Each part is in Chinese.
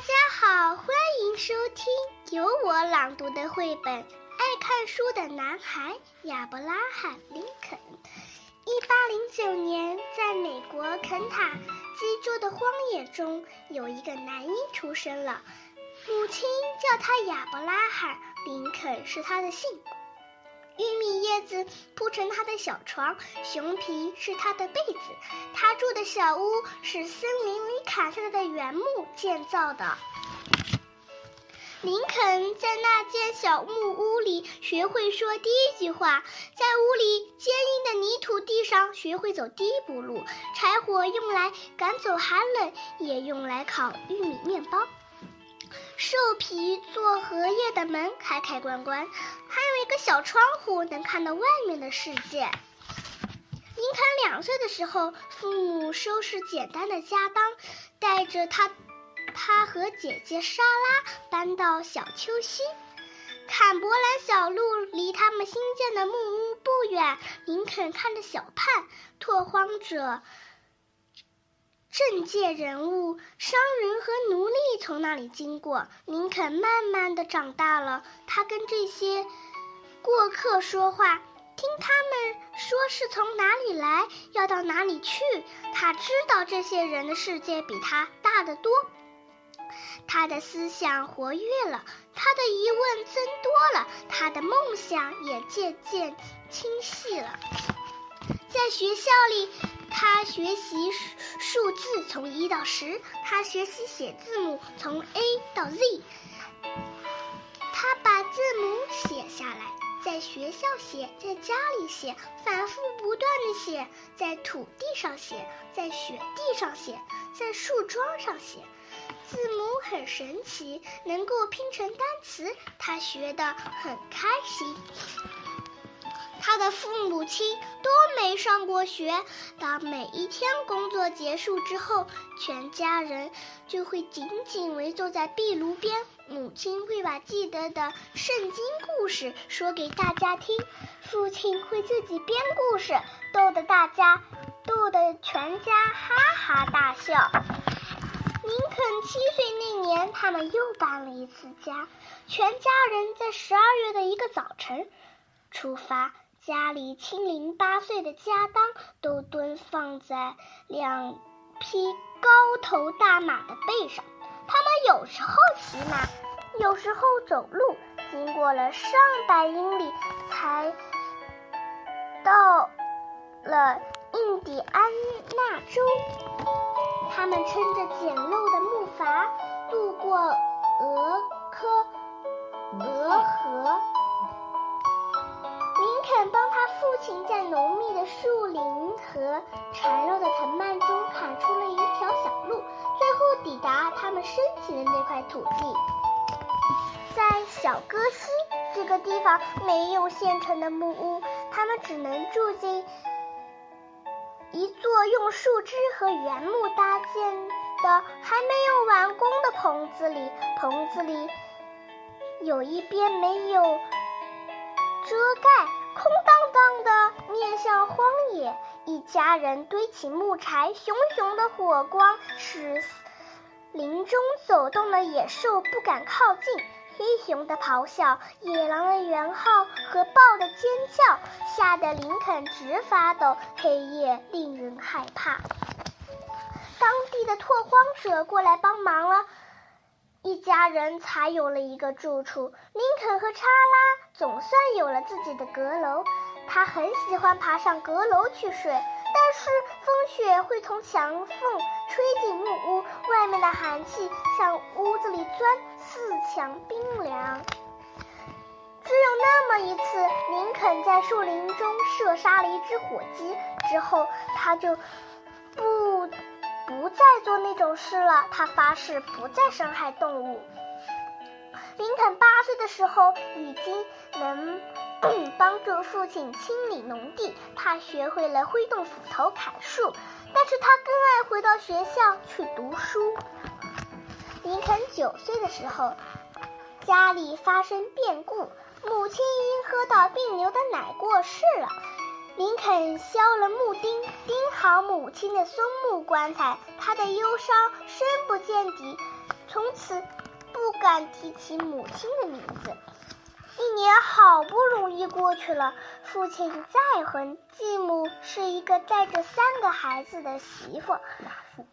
大家好，欢迎收听由我朗读的绘本《爱看书的男孩亚伯拉罕·林肯》。一八零九年，在美国肯塔基州的荒野中，有一个男婴出生了，母亲叫他亚伯拉罕·林肯，是他的姓。玉米叶子铺成他的小床，熊皮是他的被子。他住的小屋是森林里砍下来的原木建造的。林肯在那间小木屋里学会说第一句话，在屋里坚硬的泥土地上学会走第一步路。柴火用来赶走寒冷，也用来烤玉米面包。兽皮做荷叶的门开开关关，还有一个小窗户能看到外面的世界。林肯两岁的时候，父母收拾简单的家当，带着他，他和姐姐莎拉搬到小丘西。坎伯兰小路离他们新建的木屋不远。林肯看着小盼，拓荒者。政界人物、商人和奴隶从那里经过。林肯慢慢的长大了，他跟这些过客说话，听他们说是从哪里来，要到哪里去。他知道这些人的世界比他大得多，他的思想活跃了，他的疑问增多了，他的梦想也渐渐清晰了。在学校里。他学习数字从一到十，他学习写字母从 A 到 Z。他把字母写下来，在学校写，在家里写，反复不断的写，在土地上写，在雪地上写，在树桩上写。字母很神奇，能够拼成单词，他学得很开心。他的父母亲都没上过学。当每一天工作结束之后，全家人就会紧紧围坐在壁炉边。母亲会把记得的圣经故事说给大家听，父亲会自己编故事，逗得大家，逗得全家哈哈大笑。林肯七岁那年，他们又搬了一次家，全家人在十二月的一个早晨出发。家里七零八碎的家当都蹲放在两匹高头大马的背上，他们有时候骑马，有时候走路，经过了上百英里，才到了印第安纳州。他们撑着简陋的木筏，渡过俄科俄河。帮他父亲在浓密的树林和缠绕的藤蔓中砍出了一条小路，最后抵达他们申请的那块土地。在小戈西这个地方没有现成的木屋，他们只能住进一座用树枝和原木搭建的还没有完工的棚子里。棚子里有一边没有遮盖。空荡荡的，面向荒野。一家人堆起木柴，熊熊的火光使林中走动的野兽不敢靠近。黑熊的咆哮，野狼的圆号和豹的尖叫，吓得林肯直发抖。黑夜令人害怕。当地的拓荒者过来帮忙了。一家人才有了一个住处。林肯和查拉总算有了自己的阁楼。他很喜欢爬上阁楼去睡，但是风雪会从墙缝吹进木屋，外面的寒气向屋子里钻，四墙冰凉。只有那么一次，林肯在树林中射杀了一只火鸡，之后他就。再做那种事了，他发誓不再伤害动物。林肯八岁的时候已经能 帮助父亲清理农地，他学会了挥动斧头砍树，但是他更爱回到学校去读书。林肯九岁的时候，家里发生变故，母亲因喝到病牛的奶过世了。林肯削了木钉，钉好母亲的松木棺材。他的忧伤深不见底，从此不敢提起母亲的名字。一年好不容易过去了，父亲再婚，继母是一个带着三个孩子的媳妇，寡妇。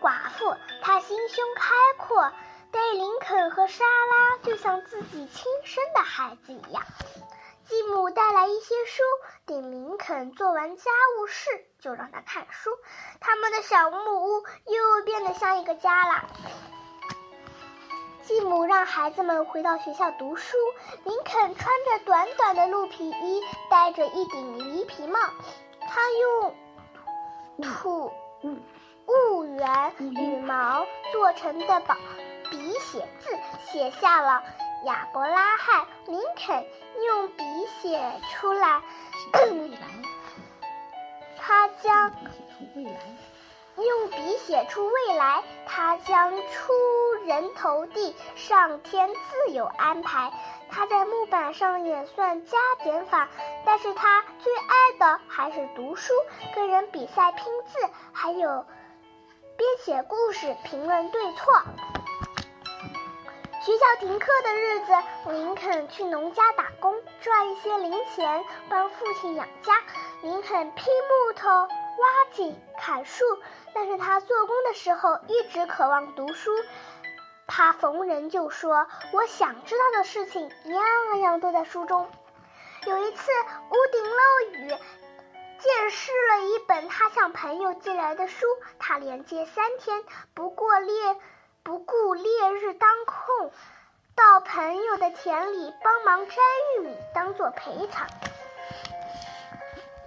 寡妇，她心胸开阔，对林肯和莎拉就像自己亲生的孩子一样。继母带来一些书，等林肯做完家务事，就让他看书。他们的小木屋又变得像一个家了。继母让孩子们回到学校读书。林肯穿着短短的鹿皮衣，戴着一顶驴皮帽。他用土兀圆羽毛做成的宝笔写字，写下了亚伯拉罕·林肯。用笔写出来，他将。用笔写出未来，他将出人头地，上天自有安排。他在木板上演算加减法，但是他最爱的还是读书，跟人比赛拼字，还有编写故事，评论对错。学校停课的日子，林肯去农家打工，赚一些零钱，帮父亲养家。林肯劈木头、挖井、砍树。但是他做工的时候一直渴望读书，他逢人就说：“我想知道的事情，样样都在书中。”有一次屋顶漏雨，见识了一本他向朋友借来的书，他连借三天，不过烈不顾烈日当空，到朋友的田里帮忙摘玉米，当做赔偿。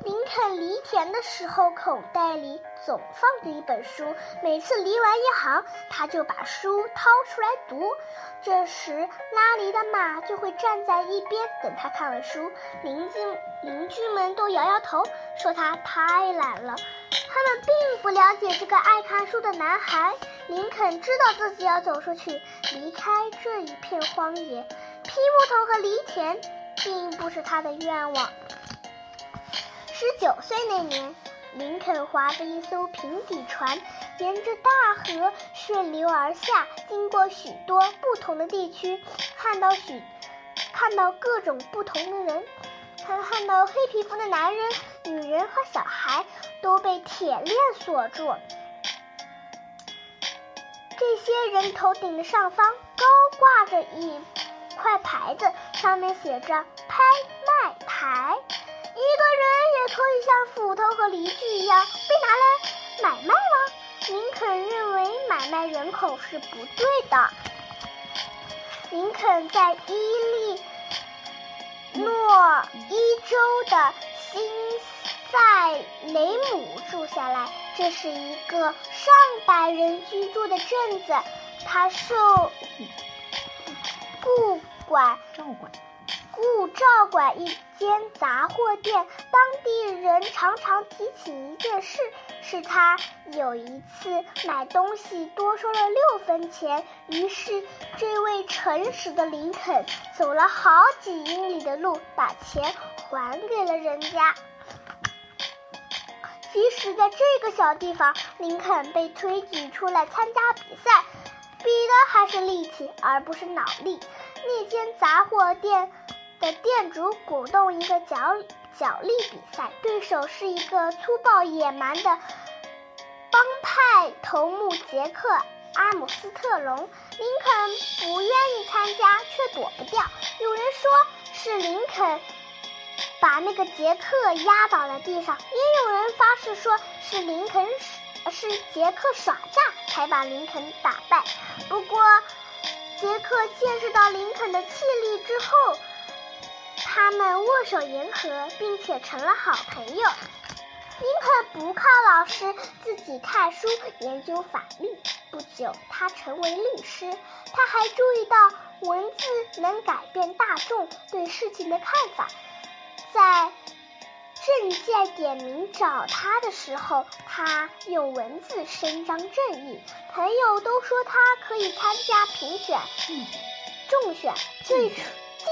林肯犁田的时候，口袋里总放着一本书。每次犁完一行，他就把书掏出来读。这时，拉犁的马就会站在一边等他看完书。邻居邻居们都摇摇头，说他太懒了。他们并不了解这个爱看书的男孩。林肯知道自己要走出去，离开这一片荒野。劈木头和犁田，并不是他的愿望。十九岁那年，林肯划着一艘平底船，沿着大河顺流而下，经过许多不同的地区，看到许看到各种不同的人，他看到黑皮肤的男人、女人和小孩都被铁链锁住。这些人头顶的上方高挂着一块牌子，上面写着“拍卖台”。一个人也可以像斧头和犁具一样被拿来买卖吗？林肯认为买卖人口是不对的。林肯在伊利诺伊州的新在雷姆住下来，这是一个上百人居住的镇子，他受雇管照管。故照管一间杂货店，当地人常常提起一件事，是他有一次买东西多收了六分钱。于是，这位诚实的林肯走了好几英里的路，把钱还给了人家。即使在这个小地方，林肯被推举出来参加比赛，比的还是力气，而不是脑力。那间杂货店。的店主鼓动一个角角力比赛，对手是一个粗暴野蛮的帮派头目杰克·阿姆斯特隆。林肯不愿意参加，却躲不掉。有人说是林肯把那个杰克压倒在地上，也有人发誓说是林肯是杰克耍诈才把林肯打败。不过，杰克见识到林肯的气力之后。他们握手言和，并且成了好朋友。林肯不靠老师，自己看书研究法律。不久，他成为律师。他还注意到文字能改变大众对事情的看法。在政界点名找他的时候，他用文字伸张正义。朋友都说他可以参加评选、重选、最初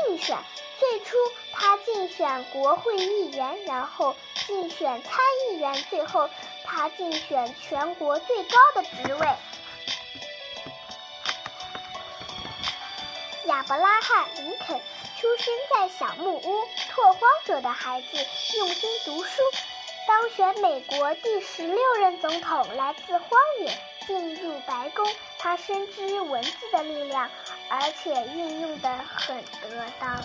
竞选。最初，他竞选国会议员，然后竞选参议员，最后他竞选全国最高的职位。亚伯拉罕·林肯出生在小木屋，拓荒者的孩子，用心读书，当选美国第十六任总统，来自荒野，进入白宫。他深知文字的力量，而且运用得很得当。